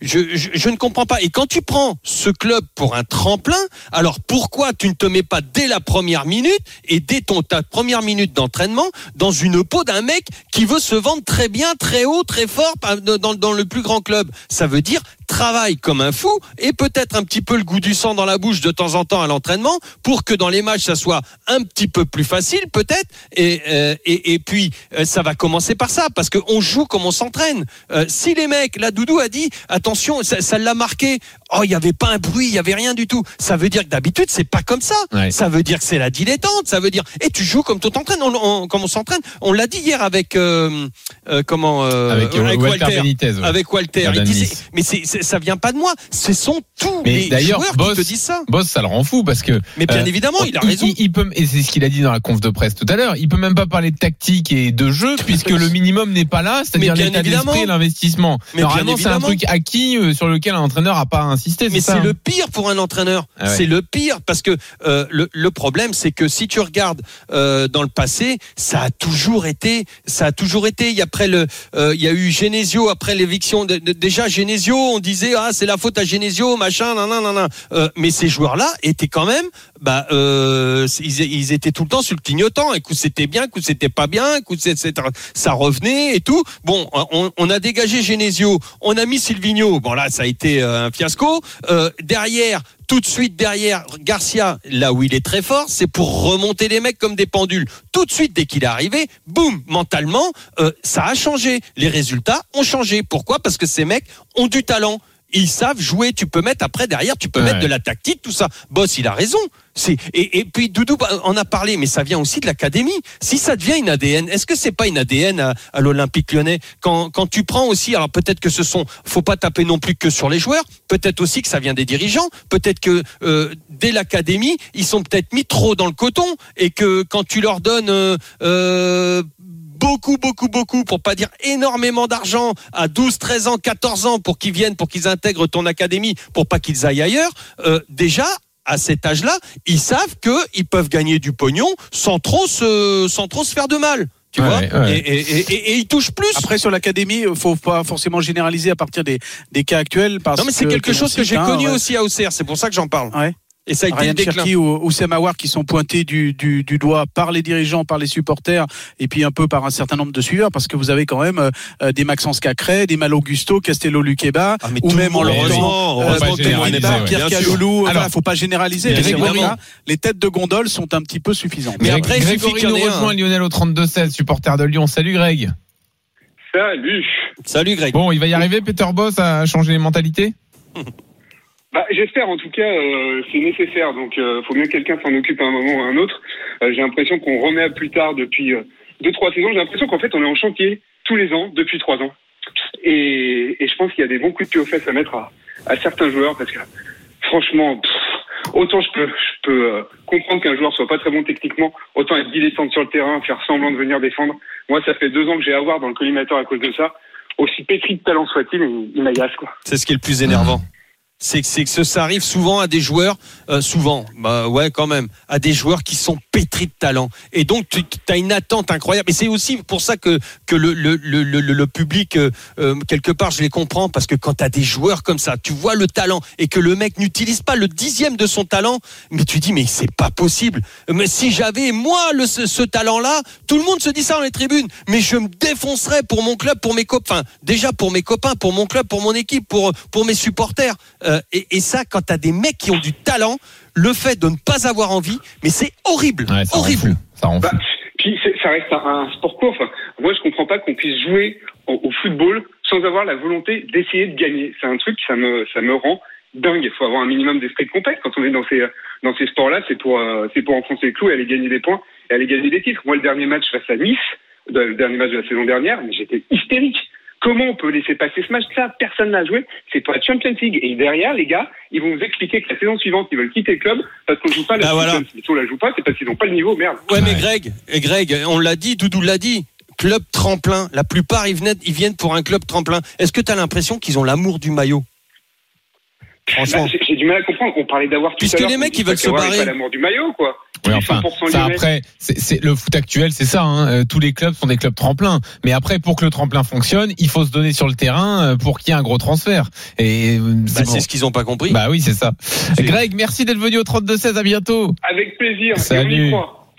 je, ne comprends pas. Et quand tu prends ce club pour un tremplin, alors pourquoi tu ne te mets pas dès la première minute et dès ton ta première minute d'entraînement dans une peau d'un mec qui veut se vendre très bien, très haut, très fort dans le plus grand club? Ça veut dire travaille comme un fou et peut-être un petit peu le goût du sang dans la bouche de temps en temps à l'entraînement pour que dans les matchs ça soit un petit peu plus facile peut-être et, euh, et, et puis euh, ça va commencer par ça parce qu'on joue comme on s'entraîne. Euh, si les mecs, là Doudou a dit attention, ça l'a marqué. Oh, il y avait pas un bruit, il y avait rien du tout. Ça veut dire que d'habitude c'est pas comme ça. Ouais. Ça veut dire que c'est la dilettante. Ça veut dire et tu joues comme tu t'entraînes, on, on- comme on s'entraîne. On l'a dit hier avec euh, euh, comment euh, Avec, euh, Walter Benitez, ouais. avec Walter. Il disait, mais c'est- ça vient pas de moi. Ce sont tous Mais les d'ailleurs, joueurs Boss- qui te disent ça. Boss, ça le rend fou parce que. Mais bien euh, évidemment, il a raison. Il, il peut, et c'est ce qu'il a dit dans la conf de presse tout à l'heure. Il peut même pas parler de tactique et de jeu puisque le minimum n'est pas là, c'est-à-dire l'état d'esprit et l'investissement. Normalement, c'est un truc acquis euh, sur lequel un entraîneur a pas insisté. Mais c'est hein. le pire pour un entraîneur. Ah ouais. C'est le pire parce que euh, le, le problème, c'est que si tu regardes dans le passé, ça a toujours été, ça a toujours été. Il y a après le, il y a eu Genesio après l'éviction. Déjà Genesio, on disait ah c'est la faute à Genesio, machin, nan nan nan. Euh, mais ces joueurs-là étaient quand même, bah, euh, ils, étaient tout le temps sur le clignotant. Écoute, c'était bien, écoute, c'était pas bien, écoute, ça revenait et tout. Bon, on, on a dégagé Genesio, on a mis Silvino. Bon là, ça a été euh, un fiasco. Euh, derrière, tout de suite derrière Garcia, là où il est très fort, c'est pour remonter les mecs comme des pendules. Tout de suite, dès qu'il est arrivé, boum, mentalement, euh, ça a changé. Les résultats ont changé. Pourquoi? Parce que ces mecs ont du talent. Ils savent jouer. Tu peux mettre après derrière, tu peux Ouais. mettre de la tactique, tout ça. Boss, il a raison. C'est et, et puis Doudou bah, en a parlé, mais ça vient aussi de l'académie. Si ça devient une ADN, est-ce que c'est pas une ADN à, à l'Olympique Lyonnais? Quand quand tu prends aussi, alors peut-être que ce sont, faut pas taper non plus que sur les joueurs. Peut-être aussi que ça vient des dirigeants. Peut-être que euh, dès l'académie, ils sont peut-être mis trop dans le coton et que quand tu leur donnes euh, euh, beaucoup, beaucoup, beaucoup, pour pas dire énormément d'argent à 12, 13 ans, 14 ans pour qu'ils viennent, pour qu'ils intègrent ton académie, pour pas qu'ils aillent ailleurs, euh, déjà, à cet âge-là, ils savent qu'ils peuvent gagner du pognon sans trop se, sans trop se faire de mal. Tu Ouais, vois ouais. et, et, et, et- et ils touchent plus. Après sur l'académie, faut pas forcément généraliser à partir des, des cas actuels. Parce non, mais c'est que, quelque chose que j'ai connu ouais. aussi à Auxerre. C'est pour ça que j'en parle. Et ça a été Ryan déclin. Cherki ou, ou Sam Awar qui sont pointés du, du, du doigt par les dirigeants, par les supporters et puis un peu par un certain nombre de suiveurs parce que vous avez quand même euh, des Maxence Cacré, des Mal Augusto, Castello Luqueba Ah, ou même en leur temps euh. Pierre. Caloulou. Alors, Voilà, faut pas généraliser. Bien mais c'est évidemment. vrai que là, les têtes de gondole sont un petit peu suffisantes. Mais après, il y en nous rejoint Lionel au 32-16, supporter de Lyon. Salut Greg. Salut. Salut Greg. Bon, il va y arriver, Peter Boss, à changer les mentalités? [LAUGHS] Bah, j'espère en tout cas, euh, c'est nécessaire. Donc, euh, faut bien que quelqu'un s'en occupe à un moment ou à un autre. Euh, j'ai l'impression qu'on remet à plus tard depuis euh, deux trois saisons. J'ai l'impression qu'en fait, on est en chantier tous les ans depuis trois ans. Et, je pense qu'il y a des bons coups de pied aux fesses à mettre à, certains joueurs parce que franchement, autant je peux, je peux comprendre qu'un joueur soit pas très bon techniquement, autant être dilettante sur le terrain, faire semblant de venir défendre. Moi, ça fait deux ans que j'ai à voir dans le collimateur à cause de ça. Aussi pétri de talent soit-il, il, il m'agace quoi. C'est ce qui est le plus énervant. C'est que, que ça arrive souvent à des joueurs, euh, souvent, bah ouais quand même, à des joueurs qui sont pétris de talent. Et donc tu as une attente incroyable. Et c'est aussi pour ça que que le le le, le, public euh, euh, quelque part je les comprends parce que quand tu as des joueurs comme ça, tu vois le talent et que le mec n'utilise pas le dixième de son talent, mais tu dis mais c'est pas possible. Mais si j'avais moi le, ce, talent-là, tout le monde se dit ça dans les tribunes, mais je me défoncerais pour mon club, pour mes copains. Déjà pour mes copains, pour mon club, pour mon équipe, pour pour mes supporters. Et, et ça, quand t'as des mecs qui ont du talent, le fait de ne pas avoir envie, mais c'est horrible, Ouais, ça rend horrible. Ça rend Bah, fou. puis ça reste un, sport court. Enfin, moi, je comprends pas qu'on puisse jouer au, au football sans avoir la volonté d'essayer de gagner. C'est un truc, ça me, ça me rend dingue. Il faut avoir un minimum d'esprit de compète quand on est dans ces, dans ces sports-là. C'est pour, euh, c'est pour enfoncer le clou et aller gagner des points et aller gagner des titres. Moi, le dernier match face à Nice, le dernier match de la saison dernière, mais j'étais hystérique. Comment on peut laisser passer ce match-là Personne n'a joué. C'est pas la Champions League. Et derrière, les gars, ils vont vous expliquer que la saison suivante, ils veulent quitter le club parce qu'on joue pas la Bah voilà. Si on la joue pas, c'est parce qu'ils n'ont pas le niveau. Merde. Ouais, mais. Greg, Greg, on l'a dit, Doudou l'a dit. Club tremplin. La plupart, ils viennent, ils viennent pour un club tremplin. Est-ce que tu as l'impression qu'ils ont l'amour du maillot? Franchement. Bah, j'ai- J'ai du mal à comprendre. On parlait d'avoir tout Puisque à l'heure les qu'on mecs, ils veulent se barrer. pas l'amour du maillot, quoi. Enfin, 100% ça après, c'est c'est- le foot actuel, c'est ça. Hein. Euh, Tous les clubs sont des clubs tremplins. Mais après, pour que le tremplin fonctionne, il faut se donner sur le terrain euh, pour qu'il y ait un gros transfert. Et euh, Bah, c'est c'est bon. ce qu'ils ont pas compris. Bah oui, c'est ça. Greg, merci d'être venu au 32-16. À bientôt. Avec plaisir. Salut.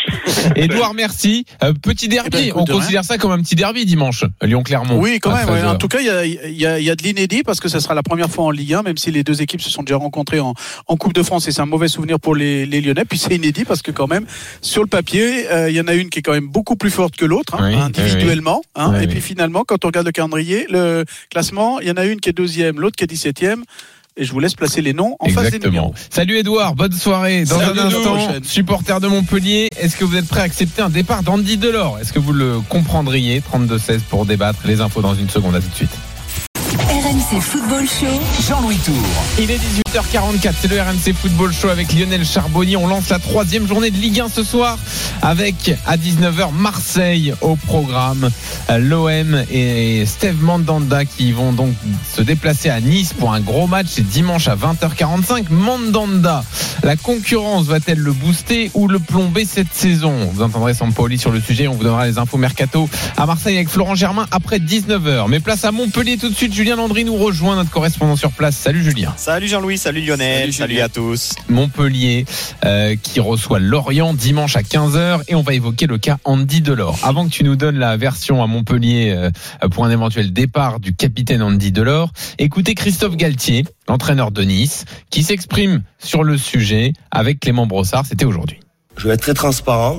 [LAUGHS] Edouard, merci. Euh, petit derby, Eh ben, on rien. considère ça comme un petit derby dimanche, Lyon-Clermont. Oui, quand même. ouais. 13 heures. En tout cas, il y a, y a- y a de l'inédit parce que ça sera la première fois en Ligue 1, même si les deux équipes se sont déjà rencontrées en, en Coupe de France et c'est un mauvais souvenir pour les, les Lyonnais. Puis c'est inédit parce que quand même, sur le papier, euh, il y en a une qui est quand même beaucoup plus forte que l'autre, hein, Oui, individuellement. hein. Oui, et puis finalement, quand on regarde le calendrier, le classement, il y en a une qui est deuxième, l'autre qui est dix-septième. Et je vous laisse placer les noms en face des numéros. Salut Edouard, bonne soirée. Dans Salut, un instant, Prochaine. supporter de Montpellier, est-ce que vous êtes prêt à accepter un départ d'Andy Delors? Est-ce que vous le comprendriez? 32-16 pour débattre. Les infos dans une seconde, à tout de suite. RMC Football Show. Jean-Louis Tour. Il est 18h44, c'est le RMC Football Show avec Lionel Charbonnier. On lance la troisième journée de Ligue 1 ce soir avec à 19h Marseille au programme. Euh, L'OM et Steve Mandanda qui vont donc se déplacer à Nice pour un gros match. C'est dimanche à 20h45. Mandanda, la concurrence va-t-elle le booster ou le plomber cette saison? Vous entendrez Sampoli sur le sujet. On vous donnera les infos mercato à Marseille avec Florent Germain après 19h. Mais place à Montpellier tout de suite. Julien Landry nous rejoint, notre correspondant sur place. Salut Julien. Salut Jean-Louis, salut Lionel, salut, à tous. Montpellier euh, qui reçoit Lorient dimanche à 15h et on va évoquer le cas Andy Delors. Avant que tu nous donnes la version à Montpellier euh, pour un éventuel départ du capitaine Andy Delors, écoutez Christophe Galtier, l'entraîneur de Nice, qui s'exprime sur le sujet avec Clément Brossard, c'était aujourd'hui. Je vais être très transparent.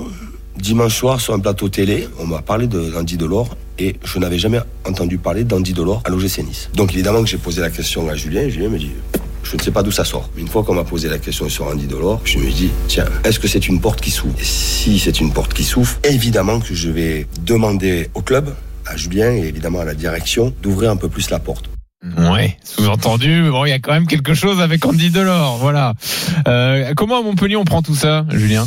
Dimanche soir, sur un plateau télé, on m'a parlé de- d'Andy Delors et je n'avais jamais entendu parler d'Andy Delors à l'OGC Nice. Donc évidemment que j'ai posé la question à Julien. Julien me dit, je ne sais pas d'où ça sort. Une fois qu'on m'a posé la question sur Andy Delors, je me dis, tiens, est-ce que c'est une porte qui s'ouvre? Et si c'est une porte qui s'ouvre, évidemment que je vais demander au club, à Julien et évidemment à la direction, d'ouvrir un peu plus la porte. Ouais, sous-entendu, bon, il y a quand même quelque chose avec Andy Delors, voilà. Euh, comment à Montpellier on prend tout ça, Julien?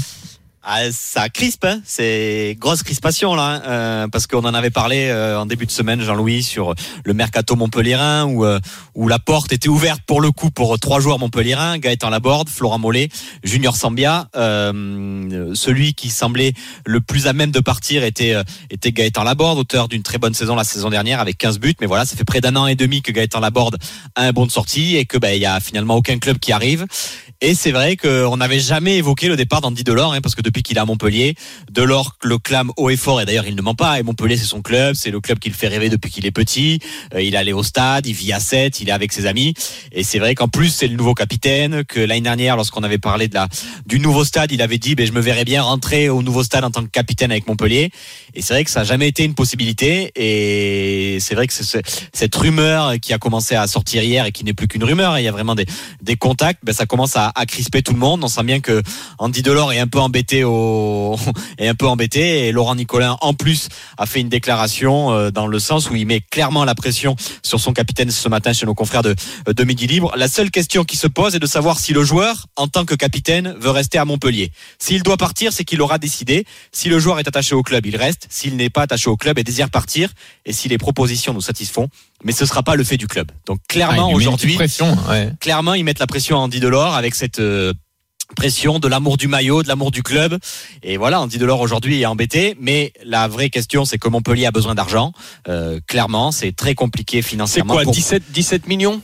Ah, ça crispe, hein c'est grosse crispation là, hein, euh, parce qu'on en avait parlé euh, en début de semaine, Jean-Louis, sur le mercato montpellierin où euh, où la porte était ouverte pour le coup pour trois joueurs montpellierins, Gaëtan Laborde, Florent Mollet, Junior Sambia. Euh, celui qui semblait le plus à même de partir était euh, était Gaëtan Laborde, auteur d'une très bonne saison la saison dernière avec 15 buts, mais voilà, ça fait près d'un an et demi que Gaëtan Laborde a un bon de sortie et que ben il y a finalement aucun club qui arrive. Et c'est vrai qu'on n'avait jamais évoqué le départ d'Andy Delors, hein, parce que depuis qu'il est à Montpellier, Delors le clame haut et fort, et d'ailleurs il ne ment pas, et Montpellier c'est son club, c'est le club qui le fait rêver depuis qu'il est petit, Euh, il allé au stade, il vit à 7, il est avec ses amis, et c'est vrai qu'en plus c'est le nouveau capitaine, que l'année dernière lorsqu'on avait parlé de la, du nouveau stade, il avait dit ben, je me verrais bien rentrer au nouveau stade en tant que capitaine avec Montpellier, et c'est vrai que ça n'a jamais été une possibilité, et c'est vrai que cette rumeur qui a commencé à sortir hier et qui n'est plus qu'une rumeur, hein, il y a vraiment des, contacts, ben, ça commence à, à crisper tout le monde. On sent bien que Andy Delors est un peu embêté au, [LAUGHS] est un peu embêté et Laurent Nicolin en plus a fait une déclaration euh, dans le sens où il met clairement la pression sur son capitaine ce matin chez nos confrères de, de Midi Libre. La seule question qui se pose est de savoir si le joueur, en tant que capitaine, veut rester à Montpellier. S'il doit partir, c'est qu'il aura décidé. Si le joueur est attaché au club, il reste. S'il n'est pas attaché au club et désire partir, et si les propositions nous satisfont, mais ce sera pas le fait du club. Donc clairement Ah, aujourd'hui, ouais. clairement ils mettent la pression à Andy Delors avec cette euh, pression de l'amour du maillot, de l'amour du club. Et voilà, Andy Delors aujourd'hui est embêté, mais la vraie question c'est que Montpellier a besoin d'argent. Euh, clairement, c'est très compliqué C'est financièrement. quoi, pour- 17, 17 millions?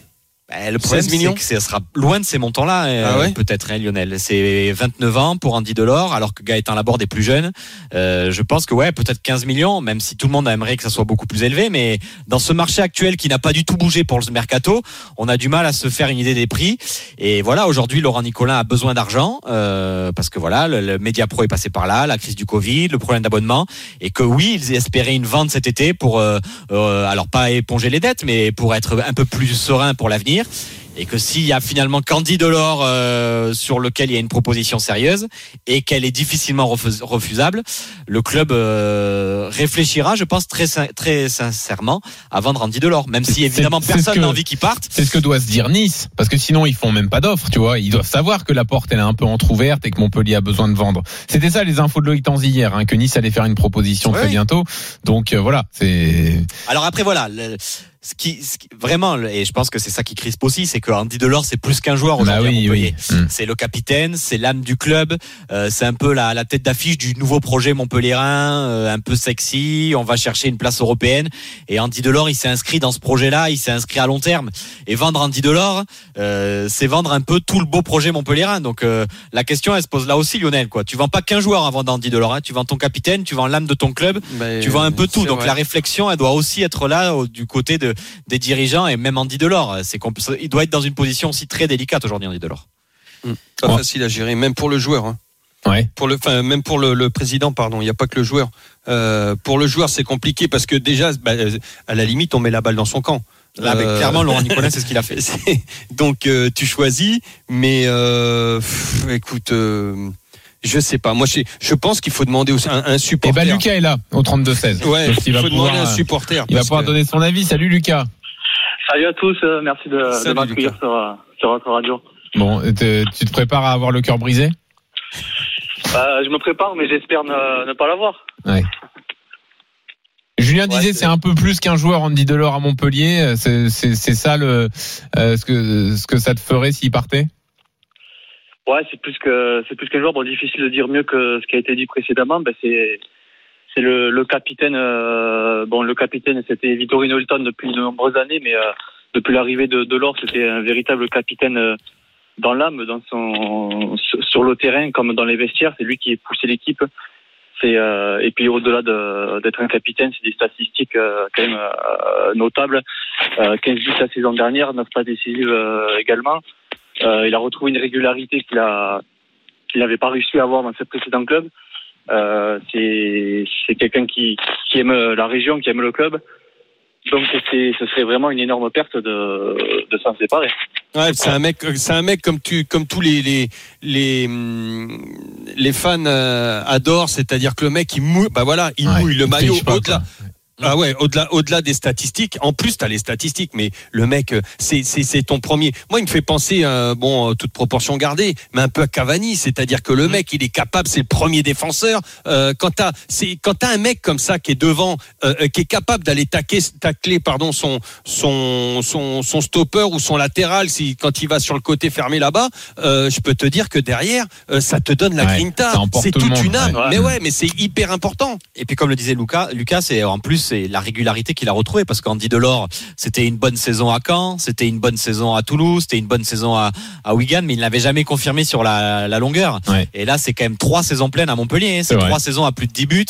Le problème, 16 c'est millions que ça sera loin de ces montants-là, euh, Ah ouais peut-être, hein, Lionel. C'est 29 ans pour Andy Delors, alors que Gaëtan Laborde est plus jeune. Euh, je pense que ouais, peut-être 15 millions, même si tout le monde aimerait que ça soit beaucoup plus élevé. Mais dans ce marché actuel qui n'a pas du tout bougé pour le mercato, on a du mal à se faire une idée des prix. Et voilà, aujourd'hui, Laurent Nicolin a besoin d'argent euh, parce que voilà, le, le Media Pro est passé par là, la crise du Covid, le problème d'abonnement, et que oui, ils espéraient une vente cet été pour, euh, euh, alors pas éponger les dettes, mais pour être un peu plus serein pour l'avenir et que s'il y a finalement Candy Delors euh, sur lequel il y a une proposition sérieuse et qu'elle est difficilement refus- refusable, le club euh, réfléchira, je pense très sin- très sincèrement, à vendre Andy Delors, même si évidemment personne n'a envie qu'il parte. C'est ce que doit se dire Nice, parce que sinon ils font même pas d'offre, tu vois. Ils doivent savoir que la porte elle est un peu entrouverte et que Montpellier a besoin de vendre. C'était ça les infos de Loïc Tanzi hier, hein, que Nice allait faire une proposition très bientôt. Donc euh, voilà, c'est Alors après voilà. le- ce qui, ce qui- vraiment, et je pense que c'est ça qui crispe aussi, c'est que Andy Delors, c'est plus qu'un joueur Bah aujourd'hui à oui. Mm. C'est le capitaine, c'est l'âme du club, euh, c'est un peu la, la tête d'affiche du nouveau projet montpelliérain, euh, un peu sexy. On va chercher une place européenne. Et Andy Delors, il s'est inscrit dans ce projet-là, il s'est inscrit à long terme. Et vendre Andy Delors, euh, c'est vendre un peu tout le beau projet montpelliérain. Donc euh, la question, elle se pose là aussi, Lionel. Quoi. Tu vends pas qu'un joueur avant Andy Delors. Hein. Tu vends ton capitaine, tu vends l'âme de ton club, Ben, tu vends un peu tout. Donc vrai. la réflexion, elle doit aussi être là au- du côté de, des dirigeants et même Andy Delors. C'est il doit être dans une position aussi très délicate aujourd'hui, Andy Delors. Pas Ouais. facile à gérer, même pour le joueur. hein. Ouais. Pour le, enfin, même pour le, le président, pardon. Il n'y a pas que le joueur. Euh, pour le joueur, c'est compliqué parce que déjà, bah, euh, à la limite, on met la balle dans son camp. Là, mais Euh, clairement, Laurent Nicolas, [LAUGHS] c'est ce qu'il a fait. Donc, euh, tu choisis, mais euh, pff, écoute. euh, je sais pas. Moi, je, je pense qu'il faut demander aussi un, supporter. ben Lucas est là au 32-16. Ouais, Donc, il va faut pouvoir, demander un euh, supporter. il va pouvoir que- donner son avis. Salut Lucas. Salut à tous, euh, merci de, Salut, de m'accueillir sur, euh, sur votre radio. Bon, te- tu te prépares à avoir le cœur brisé? Euh, je me prépare, mais j'espère ne, ne pas l'avoir. Ouais. Julien Ouais, disait c'est- c'est un peu plus qu'un joueur Andy Delors à Montpellier. C'est ça le euh, ce que ce que ça te ferait s'il partait? Ouais, c'est plus que c'est plus qu'un joueur. Bon, difficile de dire mieux que ce qui a été dit précédemment. Ben, c'est c'est le, le capitaine. euh, bon, le capitaine, c'était Vittorino Hilton depuis de nombreuses années, mais euh, depuis l'arrivée de Delors, c'était un véritable capitaine euh, dans l'âme, dans son sur- le terrain comme dans les vestiaires. C'est lui qui poussait l'équipe. C'est euh, et puis au-delà de- d'être un capitaine, c'est des statistiques euh, quand même euh, notables. Euh, 15 buts la saison dernière, 9 pas décisives également. Euh, il a retrouvé une régularité qu'il a qu'il n'avait pas réussi à avoir dans ses précédents clubs. Euh, c'est c'est quelqu'un qui, qui aime la région, qui aime le club. Donc c'est ce serait vraiment une énorme perte de, de s'en séparer. Ouais, c'est un mec, c'est un mec comme tu, comme tous les les les, les fans euh, adorent, c'est-à-dire que le mec il mouille, bah voilà, il Ouais, mouille le il maillot au-delà. Ah ouais, au-delà, au-delà des statistiques. En plus, t'as les statistiques, mais le mec, euh, c'est, c'est, c'est ton premier. Moi, il me fait penser, euh, bon, euh, toute proportion gardée, mais un peu à Cavani, c'est-à-dire que le mec, il est capable, c'est le premier défenseur. Euh, quand t'as, c'est, quand t'as un mec comme ça qui est devant, euh, euh, qui est capable d'aller taquer, tacler, pardon, son, son, son, son stopper ou son latéral, si quand il va sur le côté fermé là-bas, euh, je peux te dire que derrière, euh, ça te donne la Ouais, grinta. C'est toute monde, une âme. ouais. Mais ouais, mais c'est hyper important. Et puis comme le disait Lucas, Lucas, c'est en plus c'est la régularité qu'il a retrouvée parce qu'Andy Delors, c'était une bonne saison à Caen, c'était une bonne saison à Toulouse, c'était une bonne saison à, à Wigan, mais il n'avait jamais confirmé sur la, la longueur. Ouais. Et là, c'est quand même trois saisons pleines à Montpellier. hein. C'est trois saisons à plus de 10 buts,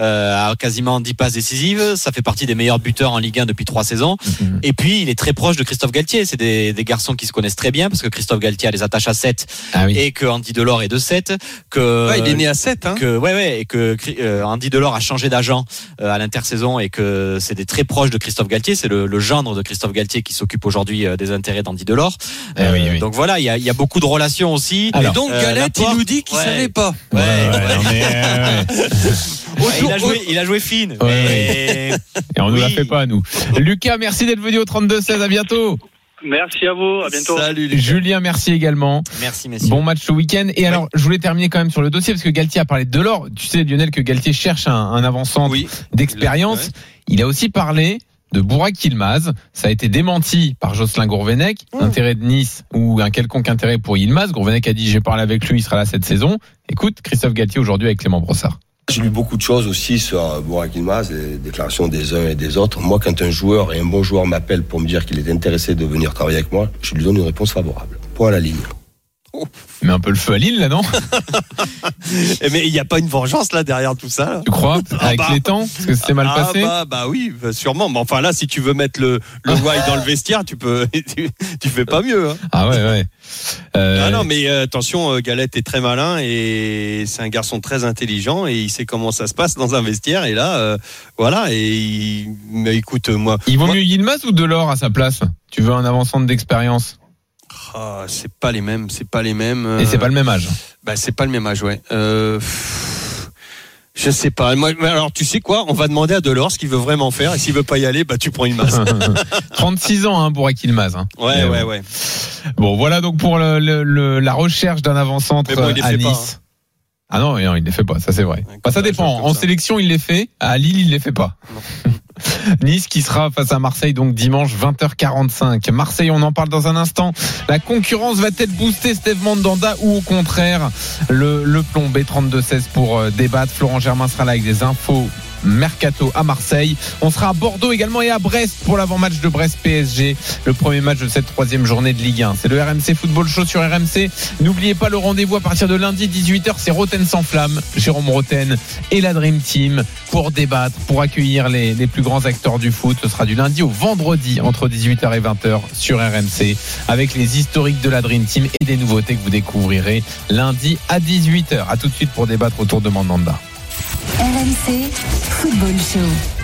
euh, à quasiment 10 passes décisives. Ça fait partie des meilleurs buteurs en Ligue 1 depuis trois saisons. Mhm. Et puis, il est très proche de Christophe Galtier. C'est des, des garçons qui se connaissent très bien parce que Christophe Galtier a les attaches à 7 Ah oui. et que Andy Delors est de 7. Que, Ouais, il est né à 7, hein. que ouais ouais et que euh, Andy Delors a changé d'agent euh, à l'intersaison et que c'est des très proches de Christophe Galtier c'est le, le gendre de Christophe Galtier qui s'occupe aujourd'hui euh, des intérêts d'Andy Delors Eh oui, oui. donc voilà il y a, il y a beaucoup de relations aussi Alors, Et donc, Euh, Galette, il nous dit qu'il ouais. savait pas. ouais, Ouais, euh, il a joué il a joué fine Ouais, mais- et on nous la Oui. fait pas à nous. Lucas, merci d'être venu au 32-16. À bientôt. Merci à vous, à bientôt. Salut, les Julien, merci également. merci messieurs Bon match ce week-end. Et alors, je voulais terminer quand même sur le dossier parce que Galtier a parlé de Delors. Tu sais, Lionel, que Galtier cherche un, un avant-centre Oui. d'expérience. Ouais. Il a aussi parlé de Bourak Yilmaz. Ça a été démenti par Jocelyn Gourvenec. Intérêt de Nice ou un quelconque intérêt pour Yilmaz. Gourvenec a dit j'ai parlé avec lui, il sera là cette saison. Écoute, Christophe Galtier aujourd'hui avec Clément Brossard. J'ai lu beaucoup de choses aussi sur euh, Burak Yilmaz, les déclarations des uns et des autres. Moi, quand un joueur et un bon joueur m'appelle pour me dire qu'il est intéressé de venir travailler avec moi, je lui donne une réponse favorable. Point à la ligne. Mais un peu le feu à Lille là, non [LAUGHS] Eh, Mais il n'y a pas une vengeance là derrière tout ça. là. Tu crois Avec bah. les temps Parce que c'était mal ah passé bah, bah oui, bah sûrement. Mais enfin là, si tu veux mettre le, le [LAUGHS] why dans le vestiaire, tu peux, [LAUGHS] tu, tu fais pas mieux. Hein. Ah ouais, ouais. Euh, Ah non, mais euh, attention, euh, Galette est très malin et c'est un garçon très intelligent et il sait comment ça se passe dans un vestiaire. Et là, euh, voilà. Et il... mais écoute, moi, Il vaut moi- mieux Yilmaz ou Delors à sa place? Tu veux un avant-centre d'expérience? Ah, c'est pas les mêmes, c'est pas les mêmes. Et c'est euh, pas le même âge. Bah, c'est pas le même âge, ouais. Euh, je sais pas. Moi, alors, tu sais quoi? On va demander à Delors ce qu'il veut vraiment faire. Et s'il veut pas y aller, bah, tu prends une masse. [LAUGHS] 36 ans hein, pour Yilmaz. Hein. Ouais, ouais, bon. ouais. Bon, voilà donc pour le, le- le- la recherche d'un avant-centre bon, à Nice. pas, hein. Ah non, non, il les fait pas, ça c'est vrai. Bah, ça dépend. En ça. sélection, il les fait. À Lille, il les fait pas. [LAUGHS] Nice qui sera face à Marseille donc dimanche 20h45. Marseille, on en parle dans un instant. La concurrence va-t-elle booster Steve Mandanda ou au contraire le, le plomber 32-16 pour euh, débattre Florent Germain sera là avec des infos Mercato à Marseille. On sera à Bordeaux également et à Brest pour l'avant-match de Brest PSG, le premier match de cette troisième journée de Ligue 1. C'est le RMC Football Show sur RMC. N'oubliez pas le rendez-vous à partir de lundi 18h, c'est Roten sans flamme, Jérôme Roten et la Dream Team pour débattre, pour accueillir les, les plus grands acteurs du foot. Ce sera du lundi au vendredi entre 18h et 20h sur RMC avec les historiques de la Dream Team et des nouveautés que vous découvrirez lundi à 18h. À tout de suite pour débattre autour de Mandanda. RMC Football Show.